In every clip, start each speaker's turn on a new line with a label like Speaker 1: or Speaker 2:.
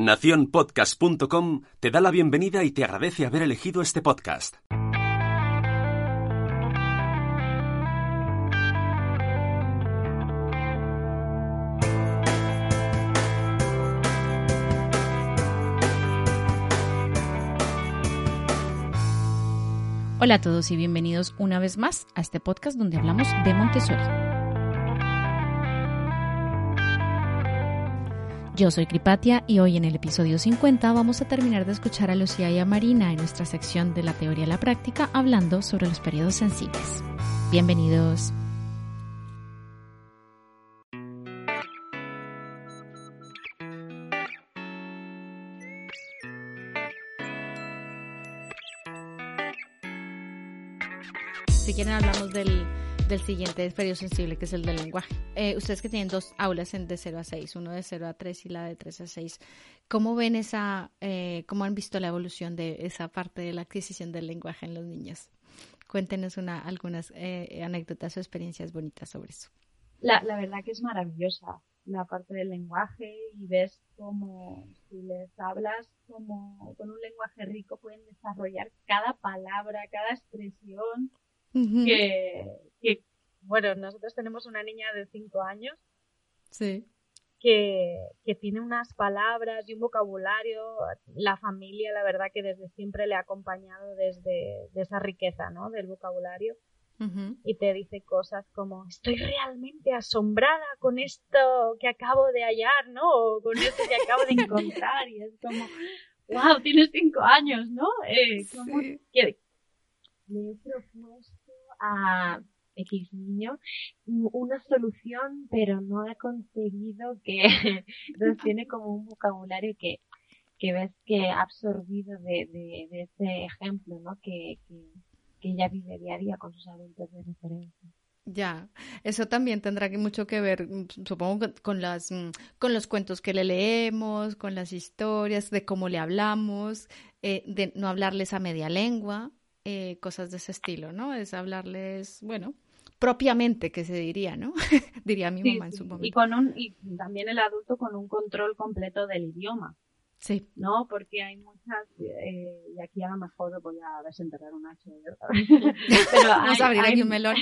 Speaker 1: Naciónpodcast.com te da la bienvenida y te agradece haber elegido este podcast.
Speaker 2: Hola a todos y bienvenidos una vez más a este podcast donde hablamos de Montessori. Yo soy Cripatia y hoy en el episodio 50 vamos a terminar de escuchar a Lucía y a Marina en nuestra sección de la teoría y la práctica hablando sobre los periodos sensibles. Bienvenidos. Si quieren hablamos del, del siguiente periodo sensible, que es el del lenguaje. Eh, ustedes que tienen dos aulas en de 0 a 6, uno de 0 a 3 y la de 3 a 6, ¿cómo ven esa, eh, cómo han visto la evolución de esa parte de la adquisición del lenguaje en los niños? Cuéntenos una, algunas eh, anécdotas o experiencias bonitas sobre eso.
Speaker 3: La, la verdad que es maravillosa la parte del lenguaje y ves cómo si les hablas como con un lenguaje rico pueden desarrollar cada palabra, cada expresión que, bueno, nosotros tenemos una niña de 5 años.
Speaker 2: Sí.
Speaker 3: Que, que, tiene unas palabras y un vocabulario, la familia, la verdad que desde siempre le ha acompañado desde de esa riqueza, ¿no? Del vocabulario. Y te dice cosas como, estoy realmente asombrada con esto que acabo de hallar, ¿no? O con esto que acabo de encontrar. Y es como, wow, tienes cinco años, ¿no? Eh, que, he propuesto a X niño una solución, pero no ha conseguido que entonces tiene como un vocabulario que, que ves que ha absorbido de, de, ese ejemplo, ¿no? Que, que, ella vive día a día con sus adultos de referencia.
Speaker 2: Ya, eso también tendrá mucho que ver, supongo, con las, con los cuentos que le leemos, con las historias, de cómo le hablamos, eh, de no hablarles a media lengua, eh, cosas de ese estilo, ¿no? Es hablarles, bueno, propiamente, que se diría, ¿no? diría mi mamá en su momento.
Speaker 3: Y, con un, y también el adulto con un control completo del idioma.
Speaker 2: Sí.
Speaker 3: ¿No? Porque hay muchas, eh, y aquí a lo mejor voy a desenterrar un hacho,
Speaker 2: Pero Vamos a abrir aquí un melón.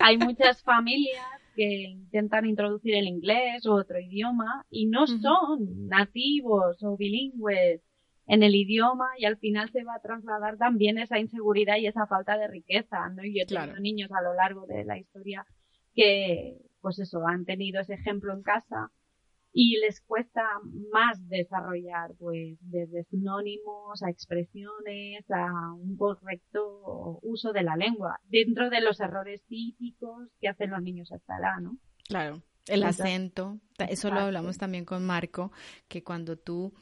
Speaker 3: hay muchas familias que intentan introducir el inglés u otro idioma y no son nativos o bilingües en el idioma y al final se va a trasladar también esa inseguridad y esa falta de riqueza, ¿no? Y yo he tenido niños a lo largo de la historia que, pues eso, han tenido ese ejemplo en casa y les cuesta más desarrollar, pues, desde sinónimos a expresiones, a un correcto uso de la lengua, dentro de los errores típicos que hacen los niños hasta la, ¿no?
Speaker 2: Claro, el acento, eso lo hablamos también con Marco, que cuando tú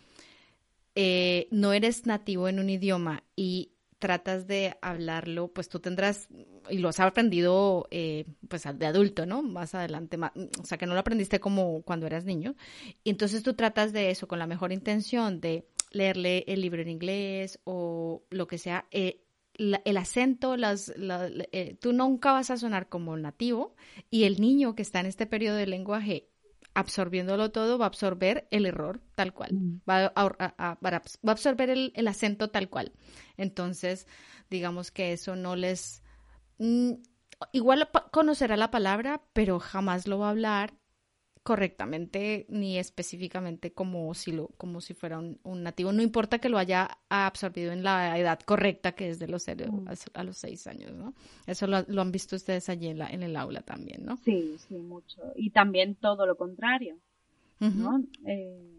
Speaker 2: eh, no eres nativo en un idioma y tratas de hablarlo, pues tú tendrás, y lo has aprendido eh, pues de adulto, ¿no? Más adelante, o sea, que no lo aprendiste como cuando eras niño. Y entonces tú tratas de eso con la mejor intención de leerle el libro en inglés o lo que sea. Eh, el acento, las, tú nunca vas a sonar como nativo y el niño que está en este periodo de lenguaje absorbiéndolo todo, va a absorber el error tal cual, mm. va, a, va a absorber el, acento tal cual. Entonces, digamos que eso no les... Mm, igual conocerá la palabra, pero jamás lo va a hablar correctamente ni específicamente como si lo como si fuera un, nativo. No importa que lo haya absorbido en la edad correcta que es de los mm. a, los seis años no eso lo, han visto ustedes allí en, la, en el aula también no
Speaker 3: sí sí mucho. Y también todo lo contrario no eh,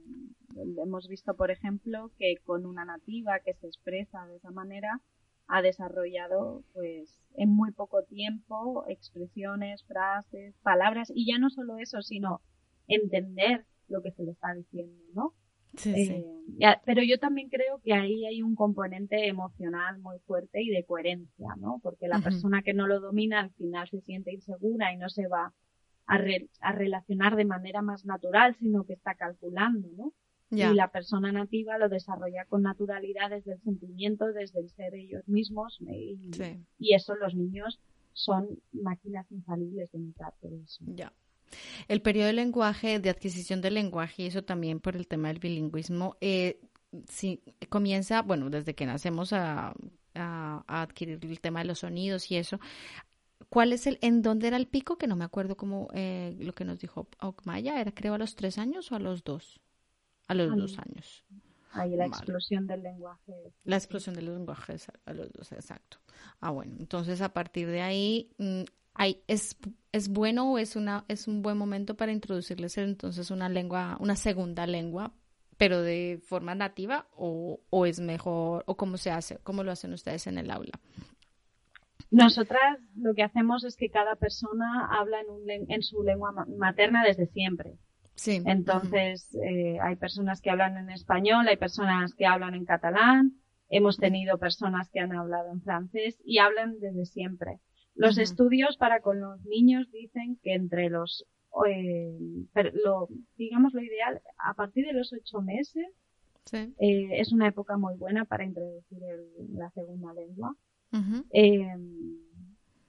Speaker 3: hemos visto por ejemplo que con una nativa que se expresa de esa manera ha desarrollado pues en muy poco tiempo expresiones, frases, palabras y ya no solo eso, sino entender lo que se le está diciendo, ¿no?
Speaker 2: Sí,
Speaker 3: eh, pero yo también creo que ahí hay un componente emocional muy fuerte y de coherencia, ¿no? Porque la persona que no lo domina al final se siente insegura y no se va a, a relacionar de manera más natural, sino que está calculando, ¿no? Y la persona nativa lo desarrolla con naturalidad desde el sentimiento, desde el ser ellos mismos. Y, y eso los niños son máquinas infalibles de mitad de eso.
Speaker 2: Ya. El periodo de lenguaje, de adquisición del lenguaje, y eso también por el tema del bilingüismo, eh, si comienza, bueno, desde que nacemos a, adquirir el tema de los sonidos y eso. ¿Cuál es el, en dónde era el pico? Que no me acuerdo cómo eh, lo que nos dijo Okmaya, ¿era creo a los tres años o a los dos? A los dos años.
Speaker 3: Ahí la explosión del lenguaje.
Speaker 2: La explosión del lenguaje a los dos, exacto. Ah, bueno, entonces a partir de ahí, mm, hay, es, es bueno o es, una, es un buen momento para introducirles entonces una lengua, una segunda lengua, pero de forma nativa o, o es mejor, o cómo se hace, cómo lo hacen ustedes en el aula.
Speaker 3: Nosotras lo que hacemos es que cada persona habla en, un, en su lengua materna desde siempre. Sí. Entonces, eh, hay personas que hablan en español, hay personas que hablan en catalán, hemos tenido personas que han hablado en francés y hablan desde siempre. Los estudios para con los niños dicen que entre los, eh, lo, digamos lo ideal, a partir de los ocho meses, eh, es una época muy buena para introducir la segunda lengua.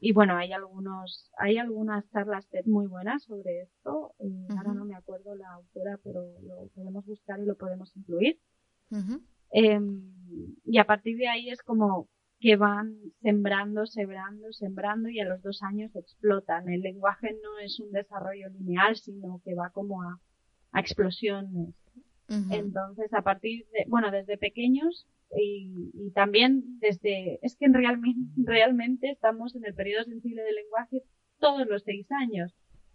Speaker 3: Y bueno, hay algunos, hay algunas charlas TED muy buenas sobre esto. Eh, ahora no me acuerdo la autora, pero lo podemos buscar y lo podemos incluir. Em, y a partir de ahí es como que van sembrando, sembrando, sembrando y a los dos años explotan. El lenguaje no es un desarrollo lineal, sino que va como a, a explosiones. Entonces, a partir de, bueno, desde pequeños y, también desde, es que en realmente estamos en el periodo sensible del lenguaje todos los seis años.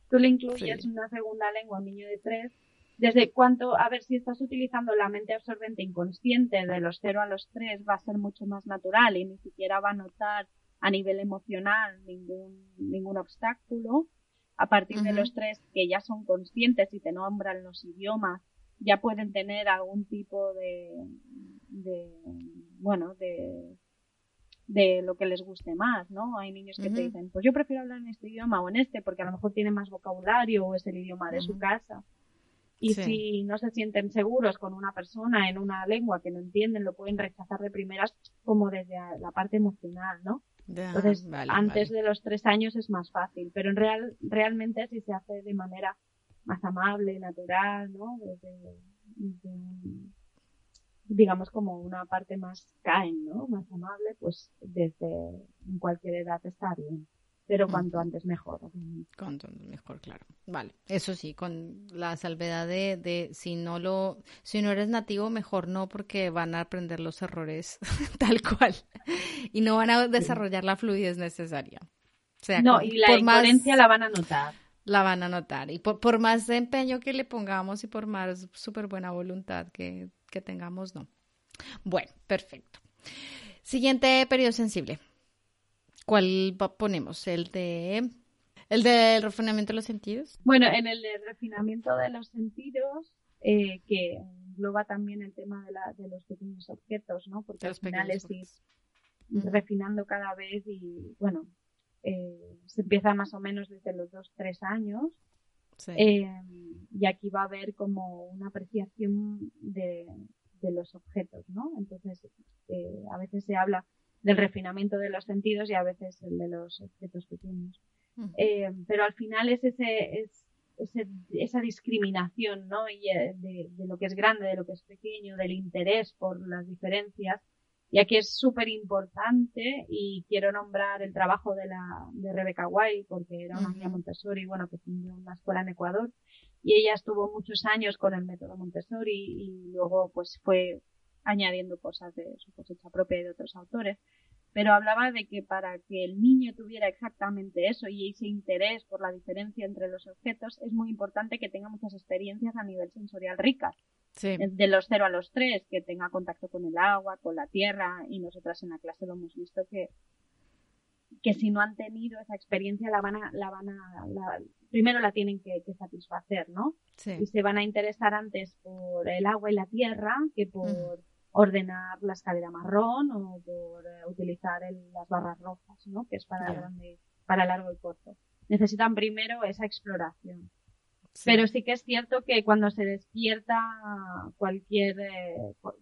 Speaker 3: Tú le incluyes una segunda lengua a un niño de tres, desde cuánto, a ver si estás utilizando la mente absorbente inconsciente de los cero a los tres va a ser mucho más natural y ni siquiera va a notar a nivel emocional ningún, ningún obstáculo. A partir de los tres que ya son conscientes y te nombran los idiomas, ya pueden tener algún tipo de, de bueno, de, de lo que les guste más, ¿no? Hay niños que te dicen, pues yo prefiero hablar en este idioma o en este porque a lo mejor tiene más vocabulario o es el idioma de su casa. Y si no se sienten seguros con una persona en una lengua que no entienden, lo pueden rechazar de primeras como desde la parte emocional, ¿no? Entonces, antes de los tres años es más fácil, pero en real, realmente si se hace de manera más amable, natural, ¿no? Desde, digamos como una parte más kind, ¿no? Más amable, pues desde cualquier edad está bien. Pero cuanto antes mejor.
Speaker 2: Cuanto antes mejor, claro. Vale. Eso sí, con la salvedad de, de si no lo, si no eres nativo, mejor no, porque van a aprender los errores tal cual. Y no van a desarrollar la fluidez necesaria.
Speaker 3: O sea, no, y la incoherencia la van a notar
Speaker 2: la van a notar. Y por, más empeño que le pongamos y por más súper buena voluntad que, tengamos, no. Bueno, perfecto. Siguiente periodo sensible. ¿Cuál ponemos? ¿El de el del refinamiento de los sentidos?
Speaker 3: Bueno, en el de refinamiento de los sentidos, eh, que engloba también el tema de, la, de los pequeños objetos, ¿no? Porque al final es ir refinando cada vez y, bueno, eh, se empieza más o menos desde los dos, tres años. Eh, y aquí va a haber como una apreciación de, los objetos, ¿no? Entonces, a veces se habla del refinamiento de los sentidos y a veces el de los objetos pequeños. pero al final es ese, es esa discriminación, ¿no? Y de, lo que es grande, de lo que es pequeño, del interés por las diferencias y aquí es súper importante y quiero nombrar el trabajo de, la, de Rebecca White porque era una niña Montessori, bueno, que fundó una escuela en Ecuador y ella estuvo muchos años con el método Montessori y luego pues fue añadiendo cosas de su cosecha propia y de otros autores. Pero hablaba de que para que el niño tuviera exactamente eso y ese interés por la diferencia entre los objetos, es muy importante que tenga muchas experiencias a nivel sensorial ricas de los 0 a los 3, que tenga contacto con el agua, con la tierra, y nosotras en la clase lo hemos visto que, que si no han tenido esa experiencia la van a, la van a, primero la tienen que, satisfacer, ¿no? Y se van a interesar antes por el agua y la tierra que por ordenar la escalera marrón o por eh, utilizar las barras rojas, ¿no? Que es para grande, para largo y corto. Necesitan primero esa exploración. Pero sí que es cierto que cuando se despierta cualquier, eh,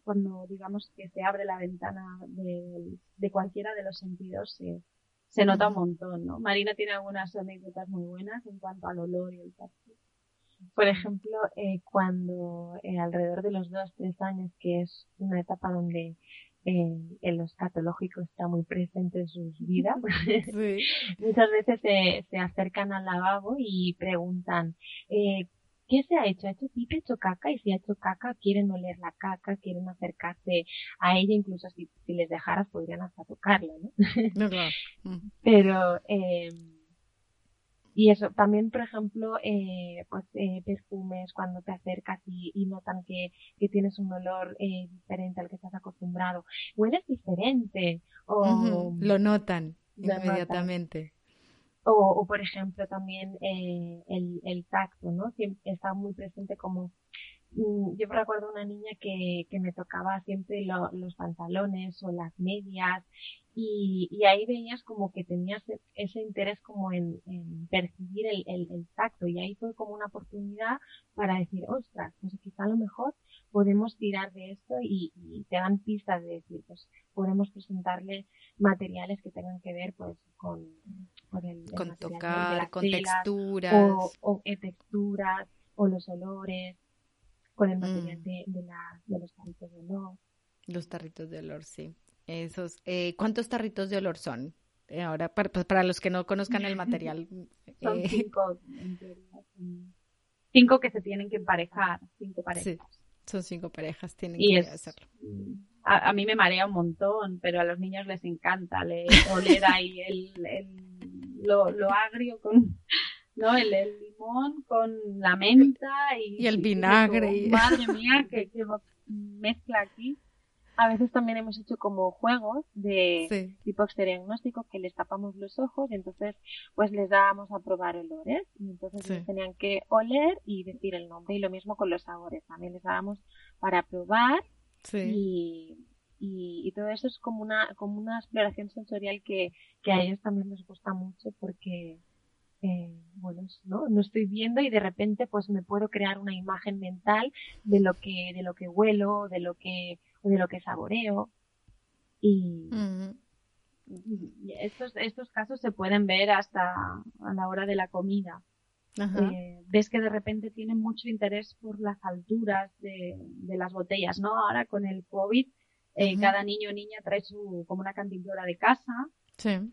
Speaker 3: cuando digamos que se abre la ventana de, cualquiera de los sentidos, se, se nota un montón, ¿no? Marina tiene algunas anécdotas muy buenas en cuanto al olor y el tacto.
Speaker 4: Por ejemplo, eh, cuando eh, alrededor de los dos, tres años, que es una etapa donde eh, el escatológico está muy presente en sus vidas, muchas veces se, se acercan al lavabo y preguntan, eh, ¿qué se ha hecho? ¿Ha hecho pipi, ha hecho caca? Y si ha hecho caca, quieren oler la caca, quieren acercarse a ella, incluso si, si les dejaras podrían hasta tocarla, ¿no? no claro. Mm. Pero, eh, y eso, también, por ejemplo, eh, pues eh, perfumes, cuando te acercas y, y notan que, que, tienes un olor eh, diferente al que estás acostumbrado. Hueles diferente. O,
Speaker 2: Lo notan inmediatamente.
Speaker 4: O, o, por ejemplo, también eh, el, el tacto, ¿no? Siempre está muy presente como yo recuerdo una niña que, que me tocaba siempre los pantalones o las medias y, y, ahí veías como que tenías ese interés como en, en percibir el, el, el, tacto y ahí fue como una oportunidad para decir, ostras, pues quizá a lo mejor podemos tirar de esto y, y, te dan pistas de decir, pues podemos presentarle materiales que tengan que ver pues con, con el,
Speaker 2: con tocar, con texturas.
Speaker 4: o, o eh, texturas o los olores con el material mm. de, de, la, de los tarritos de olor.
Speaker 2: Los tarritos de olor, sí. Esos, eh, ¿Cuántos tarritos de olor son? Eh, ahora, para, pues, para, los que no conozcan el material.
Speaker 3: son eh, cinco, cinco que se tienen que emparejar, cinco parejas. Sí,
Speaker 2: son cinco parejas, tienen que hacerlo.
Speaker 3: A, a, mí me marea un montón, pero a los niños les encanta le, oler ahí el, el, lo, lo agrio con, ¿no? El, el, limón con la menta y,
Speaker 2: y el vinagre.
Speaker 3: Y, madre mía, que, que mezcla aquí
Speaker 4: a veces también hemos hecho como juegos de tipo diagnóstico que les tapamos los ojos y entonces pues les dábamos a probar olores y entonces tenían que oler y decir el nombre y lo mismo con los sabores también les dábamos para probar y, y, todo eso es como una como una exploración sensorial que, que a ellos también les gusta mucho porque eh, bueno, ¿no? no estoy viendo y de repente pues me puedo crear una imagen mental de lo que de lo que huelo, de lo que de lo que saboreo. Y, estos, estos casos se pueden ver hasta a la hora de la comida. Eh, ves que de repente tienen mucho interés por las alturas de, de las botellas, ¿no? Ahora con el COVID, eh, cada niño o niña trae su, como una cantimplora de casa.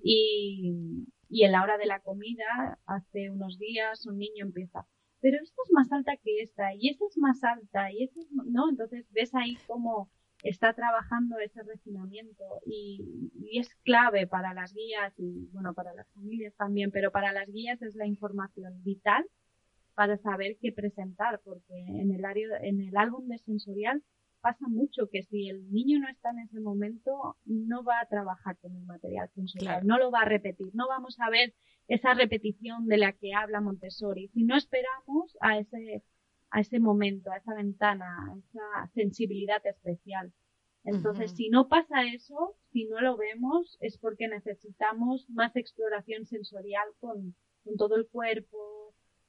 Speaker 4: Y, y en la hora de la comida, hace unos días, un niño empieza, pero esta es más alta que esta, y esta es más alta, y esta es, ¿no? Entonces ves ahí como está trabajando ese refinamiento y, y, es clave para las guías y bueno para las familias también pero para las guías es la información vital para saber qué presentar porque en el área en el álbum de sensorial pasa mucho que si el niño no está en ese momento no va a trabajar con el material sensorial no lo va a repetir. No vamos a ver esa repetición de la que habla Montessori. Si no esperamos a ese a ese momento, a esa ventana, a esa sensibilidad especial. Entonces, si no pasa eso, si no lo vemos, es porque necesitamos más exploración sensorial con, con todo el cuerpo,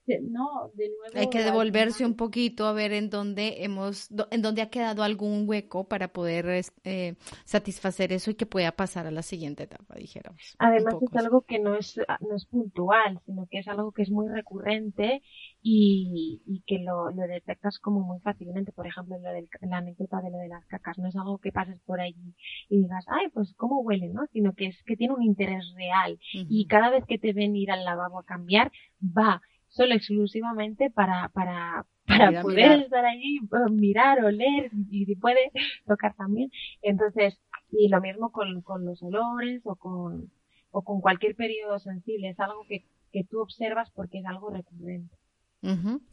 Speaker 4: no, de nuevo.
Speaker 2: Hay que devolverse un poquito a ver en dónde hemos, en dónde ha quedado algún hueco para poder eh, satisfacer eso y que pueda pasar a la siguiente etapa, dijéramos.
Speaker 4: Además es algo que no es, no es puntual, sino que es algo que es muy recurrente y, y que lo, lo detectas como muy fácilmente. Por ejemplo, lo del, la anécdota de lo de las cacas, no es algo que pases por allí y digas, ay, pues cómo huele, ¿no? Sino que es que tiene un interés real y cada vez que te ven ir al lavabo a cambiar, va solo exclusivamente para, para, para poder estar allí, pues, mirar, oler y si puede tocar también. Entonces, y lo mismo con, con los olores o con, o con cualquier periodo sensible, es algo que, que tú observas porque es algo recurrente.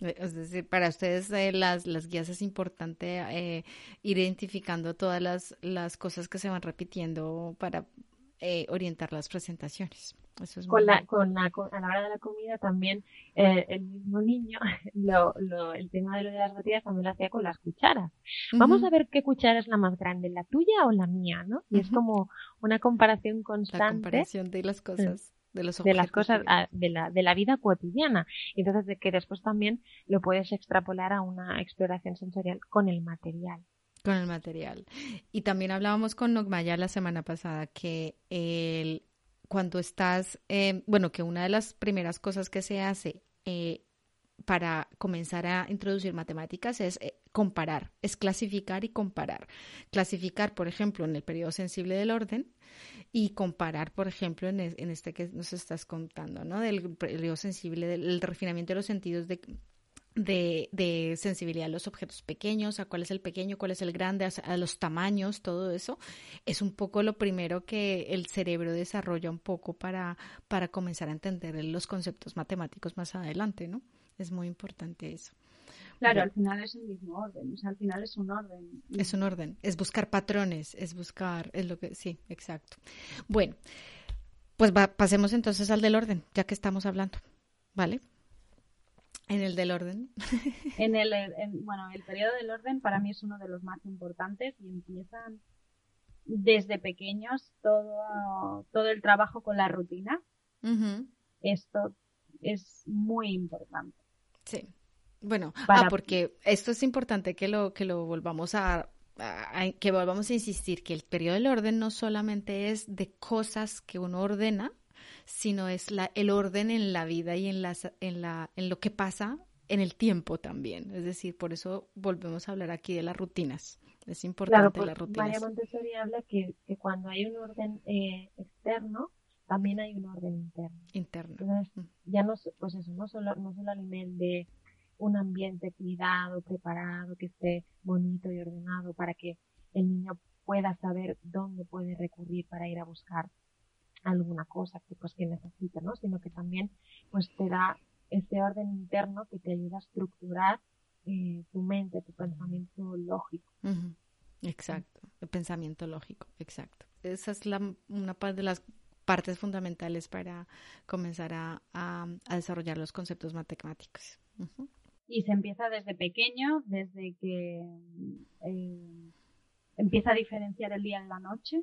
Speaker 2: Es decir, para ustedes eh, las, las guías es importante eh, ir identificando todas las, las cosas que se van repitiendo para eh, orientar las presentaciones
Speaker 4: con, la, con, la, a la hora de la comida también eh, el mismo niño, lo, lo, el tema de lo de las botellas también lo hacía con las cucharas. Vamos a ver qué cuchara es la más grande, la tuya o la mía, ¿no? Y es como una comparación constante. La
Speaker 2: comparación de las cosas. De, los
Speaker 4: de las cosas ah, de la, de la vida cotidiana. Entonces, de que después también lo puedes extrapolar a una exploración sensorial con el material.
Speaker 2: Con el material. Y también hablábamos con Nogmaya la semana pasada que el cuando estás, eh, bueno, que una de las primeras cosas que se hace eh, para comenzar a introducir matemáticas es eh, comparar, es clasificar y comparar. Clasificar, por ejemplo, en el periodo sensible del orden y comparar, por ejemplo, en, este que nos estás contando, ¿no? Del periodo sensible, del refinamiento de los sentidos de, de, sensibilidad a los objetos pequeños, a cuál es el pequeño, cuál es el grande, a, los tamaños, todo eso, es un poco lo primero que el cerebro desarrolla un poco para, para comenzar a entender los conceptos matemáticos más adelante, ¿no? Es muy importante eso.
Speaker 3: Claro, al final es el mismo orden, o sea, al final es un orden.
Speaker 2: Es un orden, es buscar patrones, es buscar, es lo que, sí, exacto. Bueno, pues pasemos entonces al del orden, ya que estamos hablando, ¿vale? En el del orden.
Speaker 3: en el, bueno, el periodo del orden para mí es uno de los más importantes y empiezan desde pequeños todo, todo el trabajo con la rutina. Esto es muy importante.
Speaker 2: Sí. Bueno, ah, porque esto es importante que lo, que lo volvamos a, que volvamos a insistir que el periodo del orden no solamente es de cosas que uno ordena, sino es la, el orden en la vida y en, las, en, la, en lo que pasa en el tiempo también. Es decir, por eso volvemos a hablar aquí de las rutinas. Es importante
Speaker 4: pues,
Speaker 2: las rutinas.
Speaker 4: María Montessori habla que, que cuando hay un orden eh, externo, también hay un orden interno.
Speaker 2: Interno.
Speaker 4: Entonces, ya no, pues eso, no solo, no solo a nivel de un ambiente cuidado, preparado, que esté bonito y ordenado para que el niño pueda saber dónde puede recurrir para ir a buscar alguna cosa que pues que necesita, ¿no? Sino que también pues te da este orden interno que te ayuda a estructurar eh, tu mente, tu pensamiento lógico.
Speaker 2: Exacto, el pensamiento lógico, exacto. Esa es la, una de las partes fundamentales para comenzar a, a, desarrollar los conceptos matemáticos.
Speaker 3: Y se empieza desde pequeño, desde que eh, empieza a diferenciar el día de la noche,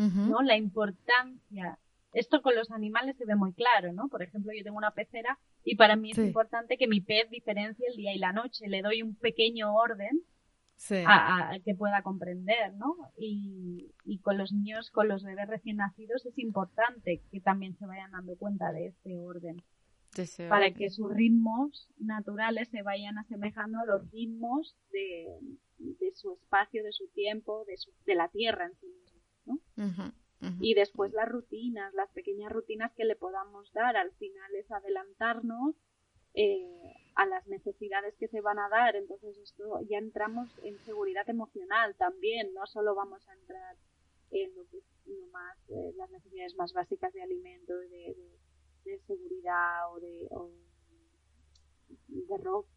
Speaker 3: ¿no? La importancia. Esto con los animales se ve muy claro, ¿no? Por ejemplo, yo tengo una pecera y para mí es importante que mi pez diferencie el día y la noche. Le doy un pequeño orden a, que pueda comprender, ¿no? Y, y, con los niños, con los bebés recién nacidos, es importante que también se vayan dando cuenta de este orden. para que sus ritmos naturales se vayan asemejando a los ritmos de, de su espacio, de su tiempo, de, su, de la tierra en sí y después las rutinas, las pequeñas rutinas que le podamos dar, al final es adelantarnos eh, a las necesidades que se van a dar. Entonces esto ya entramos en seguridad emocional también, no solo vamos a entrar en lo que es más, eh, las necesidades más básicas de alimento, de, de, seguridad o de,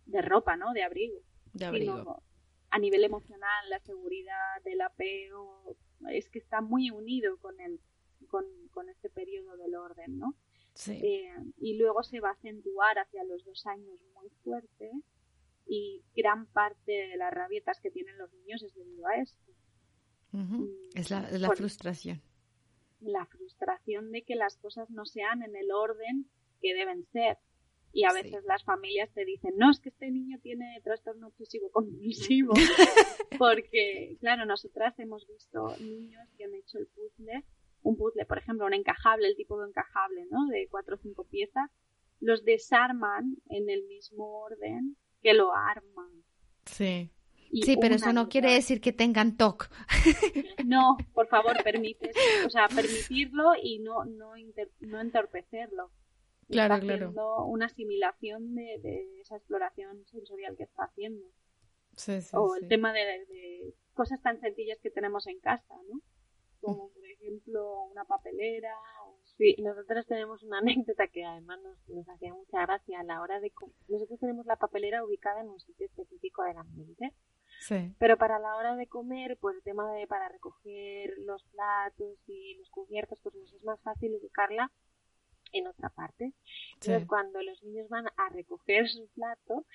Speaker 3: de, ropa, ¿no? De abrigo.
Speaker 2: De abrigo.
Speaker 3: A nivel emocional, la seguridad, del apego, es que está muy unido con el con, con este periodo del orden, ¿no?
Speaker 2: Sí.
Speaker 3: Eh, y luego se va a acentuar hacia los dos años muy fuerte y gran parte de las rabietas que tienen los niños es debido a esto.
Speaker 2: Mm, es la, la frustración.
Speaker 3: La frustración de que las cosas no sean en el orden que deben ser. Y a veces las familias te dicen, no, es que este niño tiene trastorno obsesivo compulsivo. Porque, claro, nosotras hemos visto niños que han hecho el puzzle, un puzzle, por ejemplo, un encajable, el tipo de encajable, ¿no? De cuatro o cinco piezas, los desarman en el mismo orden que lo arman.
Speaker 2: Sí. sí, pero eso no quiere decir que tengan TOC.
Speaker 3: No, por favor, permite, o sea, permitirlo y no, no, no entorpecerlo
Speaker 2: claro, claro.
Speaker 3: una asimilación de, esa exploración sensorial que está haciendo.
Speaker 2: Sí, sí,
Speaker 3: o el tema de, cosas tan sencillas que tenemos en casa, ¿no? Como por ejemplo una papelera.
Speaker 4: Sí, nosotros tenemos una anécdota que además nos, nos hacía mucha gracia a la hora de... Nosotros tenemos la papelera ubicada en un sitio específico del ambiente.
Speaker 2: Sí.
Speaker 4: Pero para la hora de comer, pues el tema de para recoger los platos y los cubiertos, pues nos es más fácil ubicarla en otra parte. Entonces, cuando los niños van a recoger su plato,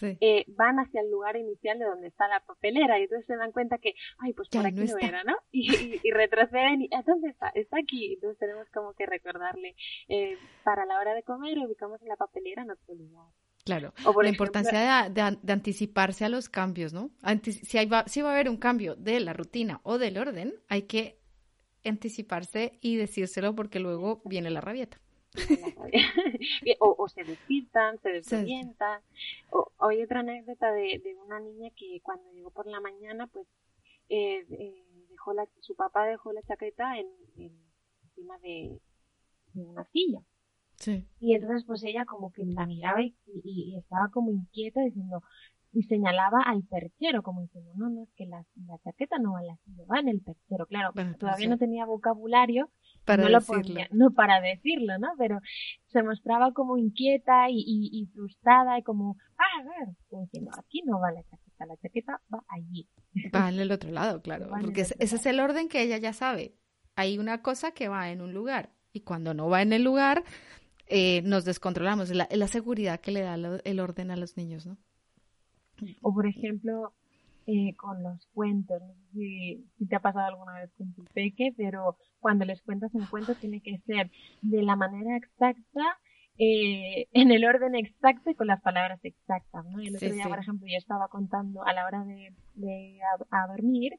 Speaker 4: eh, van hacia el lugar inicial de donde está la papelera y entonces se dan cuenta que, ay, pues por aquí no, era, ¿no? Y, retroceden y, ¿dónde está? Está aquí. Entonces tenemos como que recordarle, eh, para la hora de comer ubicamos en la papelera en otro lugar.
Speaker 2: Claro, la importancia de, anticiparse a los cambios, ¿no? si, hay va, si va a haber un cambio de la rutina o del orden, hay que anticiparse y decírselo porque luego viene la rabieta.
Speaker 4: o, se despiertan, se desorientan. O, hay otra anécdota de, una niña que cuando llegó por la mañana, pues eh, eh, dejó la, su papá dejó la chaqueta en, encima de, una silla. Y entonces pues ella como que la miraba y, estaba como inquieta diciendo, y señalaba al perchero, como diciendo, no, no, es que la, chaqueta no va en la silla, va en el perchero. Claro, todavía no tenía vocabulario para no decirlo. no para decirlo, ¿no? Pero se mostraba como inquieta y, y, frustrada y como, ah, a ver, como diciendo, aquí no va la chaqueta, la chaqueta va allí.
Speaker 2: Va en el otro lado, claro, porque ese es el orden que ella ya sabe. Hay una cosa que va en un lugar y cuando no va en el lugar, eh, nos descontrolamos. Es la, la, seguridad que le da el orden a los niños, ¿no?
Speaker 4: O por ejemplo, eh, con los cuentos. No sé si, si, te ha pasado alguna vez con tu peque, pero cuando les cuentas un cuento tiene que ser de la manera exacta, eh, en el orden exacto y con las palabras exactas. ¿no? el otro día, por ejemplo, yo estaba contando a la hora de, de a, dormir,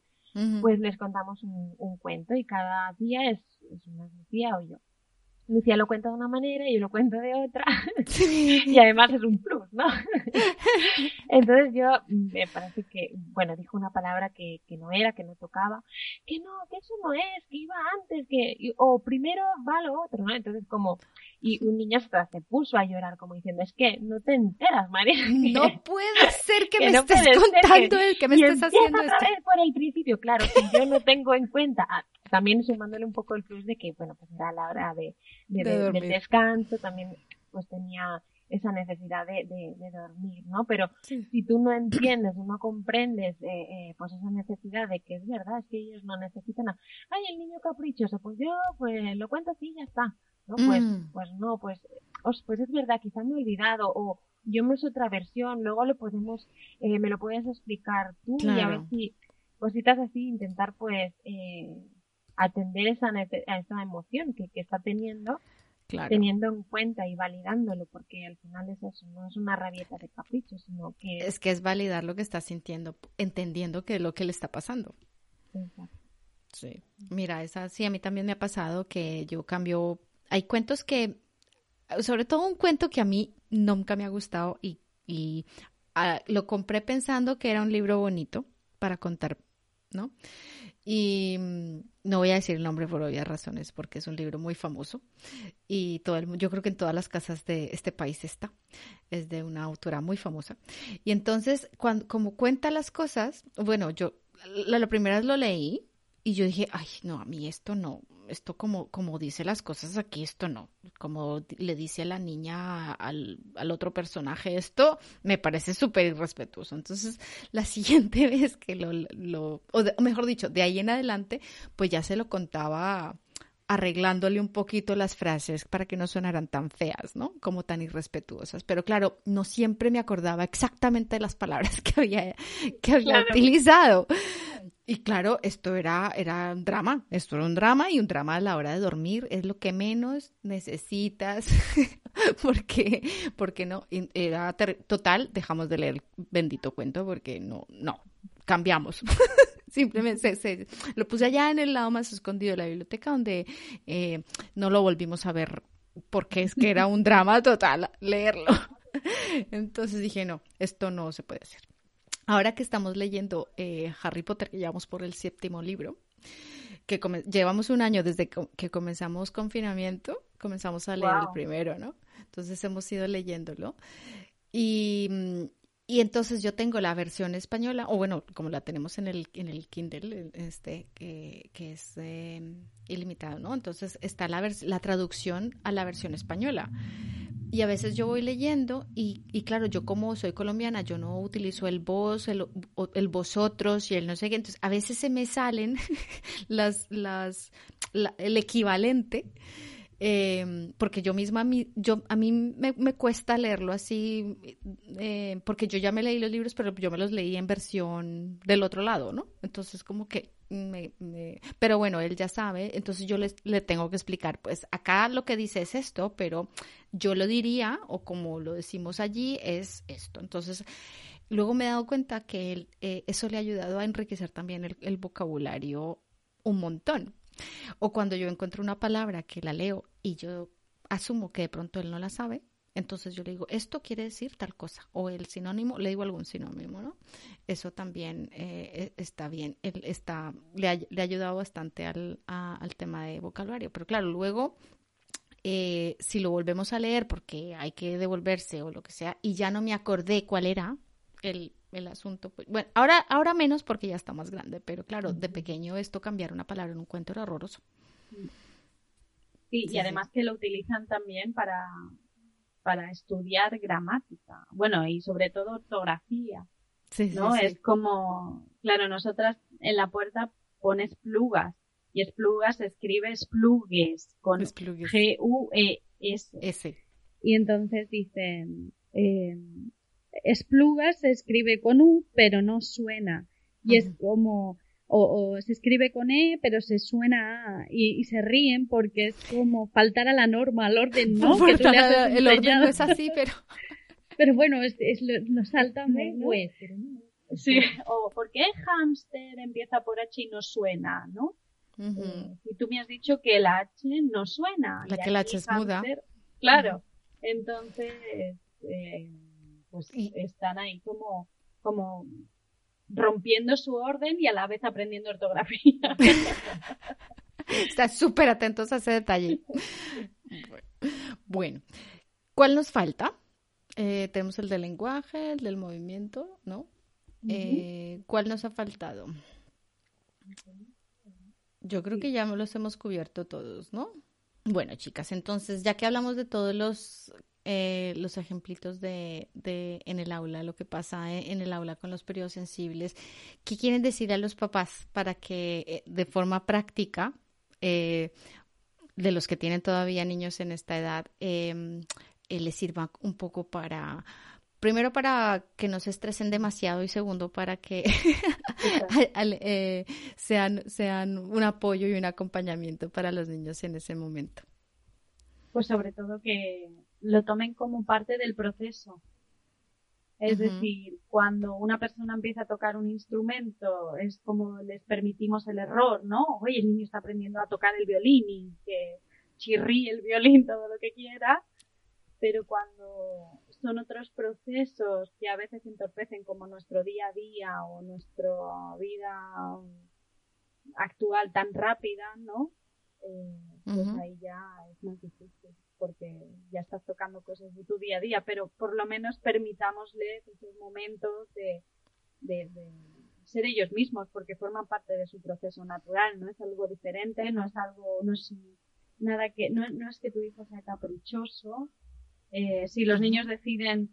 Speaker 4: pues les contamos un, un, cuento y cada día es, es una Lucía o yo. Lucía lo cuenta de una manera y yo lo cuento de otra. y además es un plus, ¿no? Entonces yo mm, me parece que, bueno, dijo una palabra que, que no era, que no tocaba, que no, que eso no es, que iba antes, que, o primero va lo otro, ¿no? Entonces como, y un niño hasta se puso a llorar como diciendo, es que no te enteras, María.
Speaker 2: No puede ser que, me estés contando el que me estés haciendo esto.
Speaker 4: por el principio, claro, que yo no tengo en cuenta, también sumándole un poco el plus de que, bueno, pues era la hora de, del descanso, también pues tenía esa necesidad de, de, dormir, ¿no? Pero si tú no entiendes o no comprendes eh, eh, pues esa necesidad de que es verdad, es que ellos no necesitan ay, el niño caprichoso, pues yo pues lo cuento así y ya está, ¿no? Pues, mm. pues no, pues, pues es verdad, quizá me he olvidado o yo me uso otra versión, luego lo podemos, eh, me lo puedes explicar tú y a ver si cositas así, intentar pues eh, atender esa, a esa emoción que, que está teniendo teniendo en cuenta y validándolo, porque al final es eso, no es una rabieta de capricho, sino que...
Speaker 2: Es que es validar lo que está sintiendo, entendiendo que es lo que le está pasando. Sí. Mira, esa sí, a mí también me ha pasado que yo cambio... Hay cuentos que, sobre todo un cuento que a mí nunca me ha gustado y, y ah, lo compré pensando que era un libro bonito para contar, ¿no? Y mm, no voy a decir el nombre por obvias razones, porque es un libro muy famoso. Y todo el, yo creo que en todas las casas de este país está. Es de una autora muy famosa. Y entonces, cuando, como cuenta las cosas, bueno, yo la, la primera vez lo leí y yo dije, ay, no, a mí esto no, esto como, como dice las cosas aquí, esto no. Como le dice la niña al, al otro personaje, esto me parece súper irrespetuoso. Entonces, la siguiente vez que lo, lo o, mejor dicho, de ahí en adelante, pues ya se lo contaba arreglándole un poquito las frases para que no sonaran tan feas, ¿no? Como tan irrespetuosas. Pero claro, no siempre me acordaba exactamente de las palabras que había, que había utilizado. Y claro, esto era, era un drama, esto era un drama y un drama a la hora de dormir es lo que menos necesitas, porque, porque no, era total, dejamos de leer el bendito cuento porque no, no, cambiamos. Simplemente se, lo puse allá en el lado más escondido de la biblioteca donde eh, no lo volvimos a ver porque es que era un drama total leerlo. Entonces dije, no, esto no se puede hacer. Ahora que estamos leyendo eh, Harry Potter, que llevamos por el séptimo libro, que llevamos un año desde que comenzamos confinamiento, comenzamos a leer el primero, ¿no? Entonces hemos ido leyéndolo. Y, mm, y entonces yo tengo la versión española, o bueno, como la tenemos en el, en el Kindle, este, que, es eh, ilimitado, ¿no? Entonces está la, la traducción a la versión española. Y a veces yo voy leyendo y, y, claro, yo como soy colombiana, yo no utilizo el vos, el, el vosotros y el no sé qué. Entonces, a veces se me salen las, las, el equivalente. Eh, porque yo misma, yo, a mí me, me cuesta leerlo así, eh, porque yo ya me leí los libros, pero yo me los leí en versión del otro lado, ¿no? Entonces, como que me, pero bueno, él ya sabe, entonces yo le tengo que explicar, pues acá lo que dice es esto, pero yo lo diría, o como lo decimos allí, es esto. Entonces, luego me he dado cuenta que él, eh, eso le ha ayudado a enriquecer también el, vocabulario un montón. O cuando yo encuentro una palabra que la leo y yo asumo que de pronto él no la sabe, entonces yo le digo, esto quiere decir tal cosa, o el sinónimo, le digo algún sinónimo, ¿no? Eso también eh, e, está bien, él está, le ha, le ha ayudado bastante al, al tema de vocabulario, pero claro, luego eh, si lo volvemos a leer porque hay que devolverse o lo que sea, y ya no me acordé cuál era el, el asunto, pues, bueno, ahora, ahora menos porque ya está más grande, pero claro, de pequeño esto cambiar una palabra en un cuento era horroroso.
Speaker 3: Sí, y además que lo utilizan también para, para estudiar gramática, bueno, y sobre todo ortografía. Sí, ¿no? Es como, claro, nosotras en la puerta pones plugas y esplugas se escribe esplugues con G-U-E-S. Y entonces dicen, eh, esplugas se escribe con U pero no suena y es como o, se escribe con E, pero se suena A, y, se ríen porque es como faltar a la norma, al orden, ¿no?
Speaker 2: que tú le el orden no es así, pero...
Speaker 3: pero bueno, es, es lo, salta ¿no? Sí, o ¿por qué hamster empieza por H y no suena, no? Eh, y tú me has dicho que el H no suena.
Speaker 2: La que el H es muda.
Speaker 3: Claro, entonces, eh, pues están ahí como, como rompiendo su orden y a la vez aprendiendo ortografía.
Speaker 2: Estás súper atentos a ese detalle. Bueno, ¿cuál nos falta? Eh, tenemos el del lenguaje, el del movimiento, ¿no? Eh, ¿Cuál nos ha faltado? Yo creo que ya los hemos cubierto todos, ¿no? Bueno, chicas, entonces ya que hablamos de todos los eh, los ejemplitos de, de, en el aula, lo que pasa en, el aula con los periodos sensibles. ¿Qué quieren decir a los papás para que eh, de forma práctica, eh, de los que tienen todavía niños en esta edad, em, les sirva un poco para, primero para que no se estresen demasiado y segundo para que sean, sean un apoyo y un acompañamiento para los niños en ese momento?
Speaker 3: Pues sobre todo que lo tomen como parte del proceso. Es decir, cuando una persona empieza a tocar un instrumento, es como les permitimos el error, ¿no? Oye, el niño está aprendiendo a tocar el violín y que chirríe el violín todo lo que quiera, pero cuando son otros procesos que a veces entorpecen como nuestro día a día o nuestra vida actual tan rápida, ¿no? Eh, pues ahí ya es más difícil porque ya estás tocando cosas de tu día a día, pero por lo menos permitámosles esos momentos de, de, ser ellos mismos, porque forman parte de su proceso natural, no es algo diferente, no es algo, no es nada que, no, no es que tu hijo sea caprichoso, eh, si los niños deciden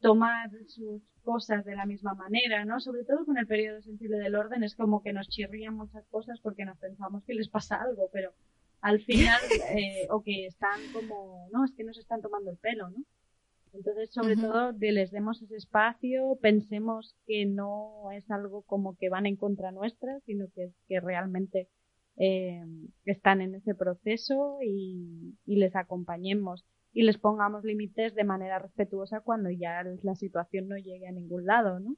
Speaker 3: tomar sus cosas de la misma manera, ¿no? Sobre todo con el periodo sensible del orden es como que nos chirrían muchas cosas porque nos pensamos que les pasa algo, pero al final, eh, o que están como, no, es que nos están tomando el pelo, ¿no? Entonces, sobre todo, de les demos ese espacio, pensemos que no es algo como que van en contra nuestra, sino que, que realmente eh, están en ese proceso y, les acompañemos y les pongamos límites de manera respetuosa cuando ya la situación no llegue a ningún lado, ¿no?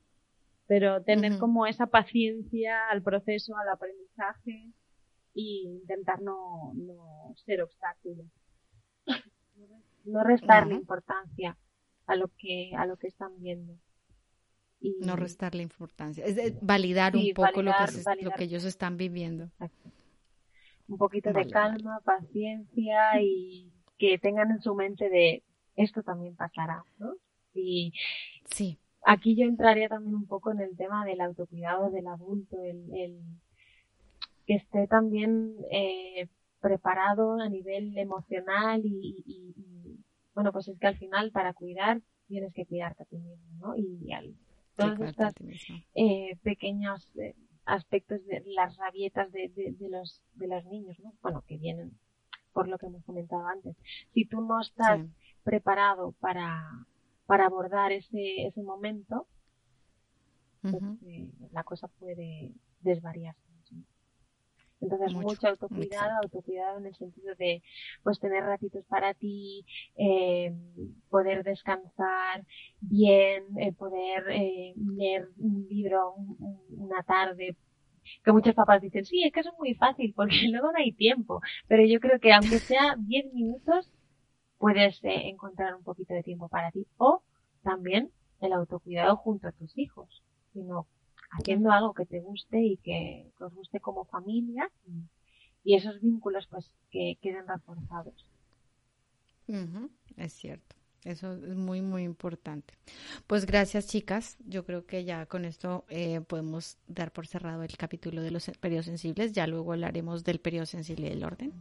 Speaker 3: Pero tener como esa paciencia al proceso, al aprendizaje y intentar no, no ser obstáculo. No restarle importancia a lo que, a lo que están viendo.
Speaker 2: Y... No restarle importancia. Es validar un poco lo, que lo que ellos están viviendo.
Speaker 3: Un poquito de calma, paciencia y que tengan en su mente de esto también pasará, ¿no? Y
Speaker 2: sí.
Speaker 3: aquí yo entraría también un poco en el tema del autocuidado del adulto, el, el que esté también eh, preparado a nivel emocional y, bueno, pues es que al final para cuidar tienes que cuidarte a ti mismo, ¿no? Y al, todos estos eh, pequeños eh, aspectos de las rabietas de, de, los, de los niños, ¿no? Bueno, que vienen por lo que hemos comentado antes. Si tú no estás preparado para, para abordar ese, ese momento, pues, eh, la cosa puede desvariarse. Entonces, mucho, autocuidado, autocuidado en el sentido de, pues, tener ratitos para ti, eh, poder descansar bien, eh, poder eh, leer un libro una tarde
Speaker 4: que muchos papás dicen, sí, es que eso es muy fácil porque luego no hay tiempo. Pero yo creo que aunque sea 10 minutos, puedes eh, encontrar un poquito de tiempo para ti. O también el autocuidado junto a tus hijos, sino haciendo algo que te guste y que, os guste como familia y esos vínculos pues que queden reforzados.
Speaker 2: Es cierto. Eso es muy, muy importante. Pues gracias, chicas. Yo creo que ya con esto eh, podemos dar por cerrado el capítulo de los periodos sensibles. Ya luego hablaremos del periodo sensible del orden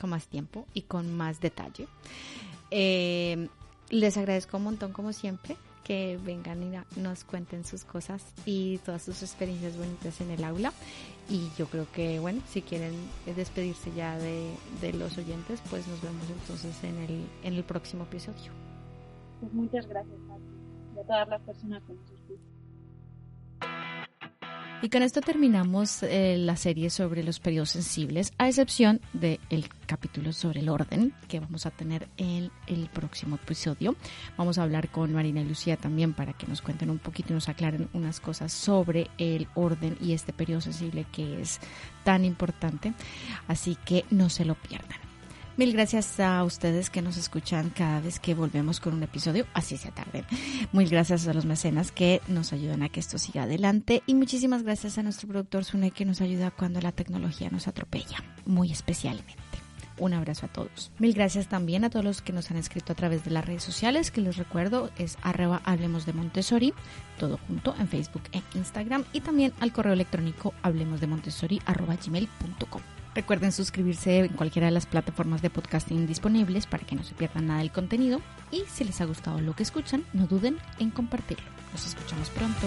Speaker 2: con más tiempo y con más detalle. Eh, les agradezco un montón, como siempre, que vengan y nos cuenten sus cosas y todas sus experiencias bonitas en el aula. Y yo creo que, bueno, si quieren despedirse ya de, de los oyentes, pues nos vemos entonces en el, en el próximo episodio.
Speaker 4: Pues muchas gracias a, a todas las personas que nos escuchan.
Speaker 2: Y con esto terminamos eh, la serie sobre los periodos sensibles, a excepción del capítulo sobre el orden que vamos a tener en el próximo episodio. Vamos a hablar con Marina y Lucía también para que nos cuenten un poquito y nos aclaren unas cosas sobre el orden y este periodo sensible que es tan importante. Así que no se lo pierdan. Mil gracias a ustedes que nos escuchan cada vez que volvemos con un episodio, así se tarde. Muy gracias a los mecenas que nos ayudan a que esto siga adelante y muchísimas gracias a nuestro productor Sune que nos ayuda cuando la tecnología nos atropella, muy especialmente. Un abrazo a todos. Mil gracias también a todos los que nos han escrito a través de las redes sociales, que les recuerdo es arroba hablemos de Montessori, todo junto en Facebook e Instagram, y también al correo electrónico hablemos de Montessori arroba gmail.com. Recuerden suscribirse en cualquiera de las plataformas de podcasting disponibles para que no se pierdan nada del contenido. Y si les ha gustado lo que escuchan, no duden en compartirlo. Nos escuchamos pronto.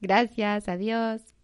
Speaker 2: Gracias, adiós.